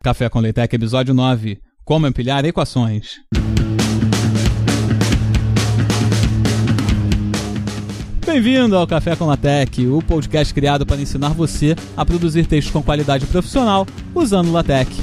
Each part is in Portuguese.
Café com Leitec, episódio 9. Como empilhar equações. Bem-vindo ao Café com LaTeX, o podcast criado para ensinar você a produzir textos com qualidade profissional usando LaTeX.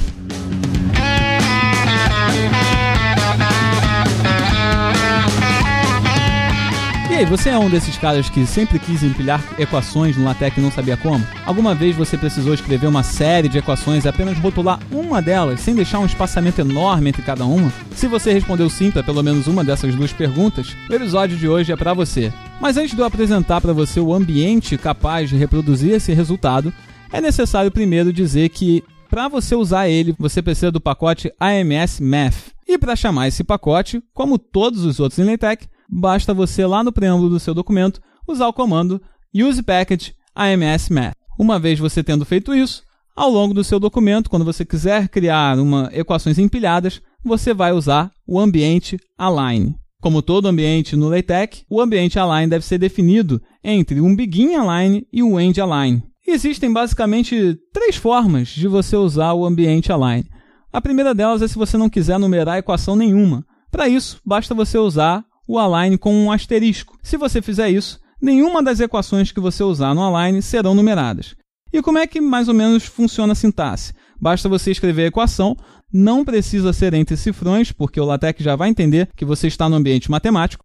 Aí, você é um desses caras que sempre quis empilhar equações no LaTeX e não sabia como? Alguma vez você precisou escrever uma série de equações e apenas rotular uma delas, sem deixar um espaçamento enorme entre cada uma? Se você respondeu sim para pelo menos uma dessas duas perguntas, o episódio de hoje é para você. Mas antes de eu apresentar para você o ambiente capaz de reproduzir esse resultado, é necessário primeiro dizer que para você usar ele, você precisa do pacote AMS Math. E para chamar esse pacote, como todos os outros em LaTeX, basta você lá no preâmbulo do seu documento usar o comando usePackage amsmath. Uma vez você tendo feito isso, ao longo do seu documento, quando você quiser criar uma equações empilhadas, você vai usar o ambiente align. Como todo ambiente no LaTeX, o ambiente align deve ser definido entre um begin align e um end align. Existem basicamente três formas de você usar o ambiente align. A primeira delas é se você não quiser numerar equação nenhuma. Para isso, basta você usar o align com um asterisco. Se você fizer isso, nenhuma das equações que você usar no align serão numeradas. E como é que mais ou menos funciona a sintaxe? Basta você escrever a equação, não precisa ser entre cifrões, porque o LaTeX já vai entender que você está no ambiente matemático.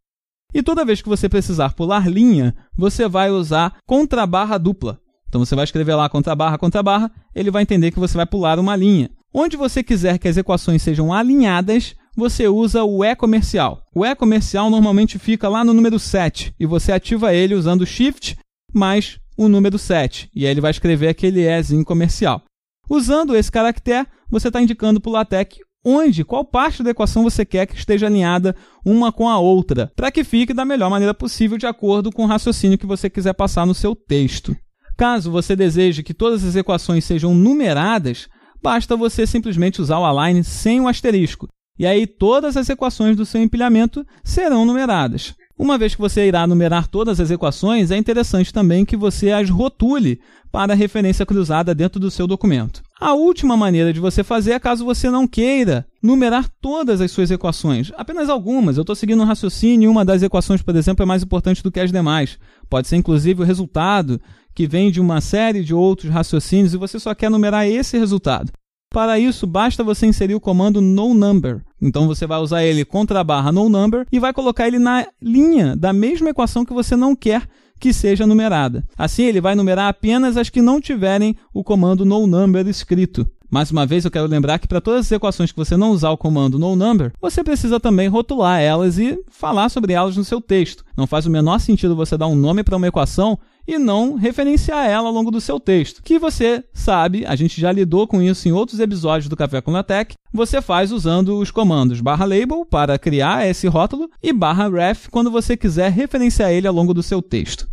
E toda vez que você precisar pular linha, você vai usar contrabarra dupla. Então você vai escrever lá contrabarra, contrabarra, ele vai entender que você vai pular uma linha. Onde você quiser que as equações sejam alinhadas, você usa o E comercial. O E comercial normalmente fica lá no número 7 e você ativa ele usando Shift mais o número 7 e aí ele vai escrever aquele Ezinho comercial. Usando esse caractere, você está indicando para o LaTeX onde, qual parte da equação você quer que esteja alinhada uma com a outra, para que fique da melhor maneira possível de acordo com o raciocínio que você quiser passar no seu texto. Caso você deseje que todas as equações sejam numeradas, basta você simplesmente usar o align sem o asterisco. E aí todas as equações do seu empilhamento serão numeradas. Uma vez que você irá numerar todas as equações, é interessante também que você as rotule para referência cruzada dentro do seu documento. A última maneira de você fazer é caso você não queira numerar todas as suas equações, apenas algumas. Eu estou seguindo um raciocínio e uma das equações, por exemplo, é mais importante do que as demais. Pode ser inclusive o resultado que vem de uma série de outros raciocínios e você só quer numerar esse resultado. Para isso, basta você inserir o comando noNumber. Então você vai usar ele contra a barra noNumber e vai colocar ele na linha da mesma equação que você não quer que seja numerada. Assim, ele vai numerar apenas as que não tiverem o comando noNumber escrito. Mais uma vez, eu quero lembrar que para todas as equações que você não usar o comando noNumber, você precisa também rotular elas e falar sobre elas no seu texto. Não faz o menor sentido você dar um nome para uma equação e não referenciar ela ao longo do seu texto. Que você sabe, a gente já lidou com isso em outros episódios do Café com LaTeX, você faz usando os comandos barra label para criar esse rótulo e barra ref quando você quiser referenciar ele ao longo do seu texto.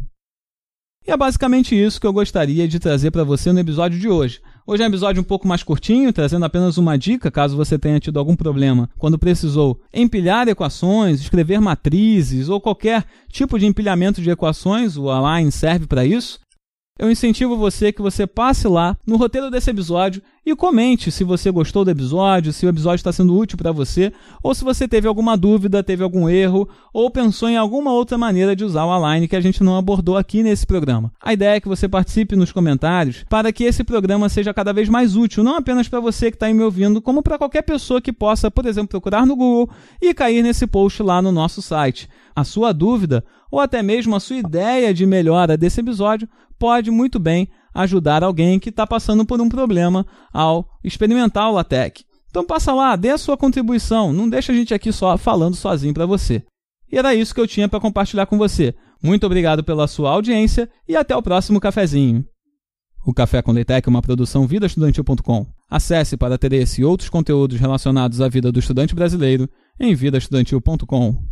E é basicamente isso que eu gostaria de trazer para você no episódio de hoje. Hoje é um episódio um pouco mais curtinho, trazendo apenas uma dica caso você tenha tido algum problema. Quando precisou empilhar equações, escrever matrizes ou qualquer tipo de empilhamento de equações, o Align serve para isso eu incentivo você que você passe lá no roteiro desse episódio e comente se você gostou do episódio, se o episódio está sendo útil para você, ou se você teve alguma dúvida, teve algum erro, ou pensou em alguma outra maneira de usar o Align que a gente não abordou aqui nesse programa. A ideia é que você participe nos comentários para que esse programa seja cada vez mais útil, não apenas para você que está aí me ouvindo, como para qualquer pessoa que possa, por exemplo, procurar no Google e cair nesse post lá no nosso site. A sua dúvida ou até mesmo a sua ideia de melhora desse episódio pode muito bem ajudar alguém que está passando por um problema ao experimentar o LaTeX. Então passa lá, dê a sua contribuição, não deixa a gente aqui só falando sozinho para você. E era isso que eu tinha para compartilhar com você. Muito obrigado pela sua audiência e até o próximo cafezinho. O Café com Leitec é uma produção vidaestudantil.com. Acesse para ter esse e outros conteúdos relacionados à vida do estudante brasileiro em vidaestudantil.com.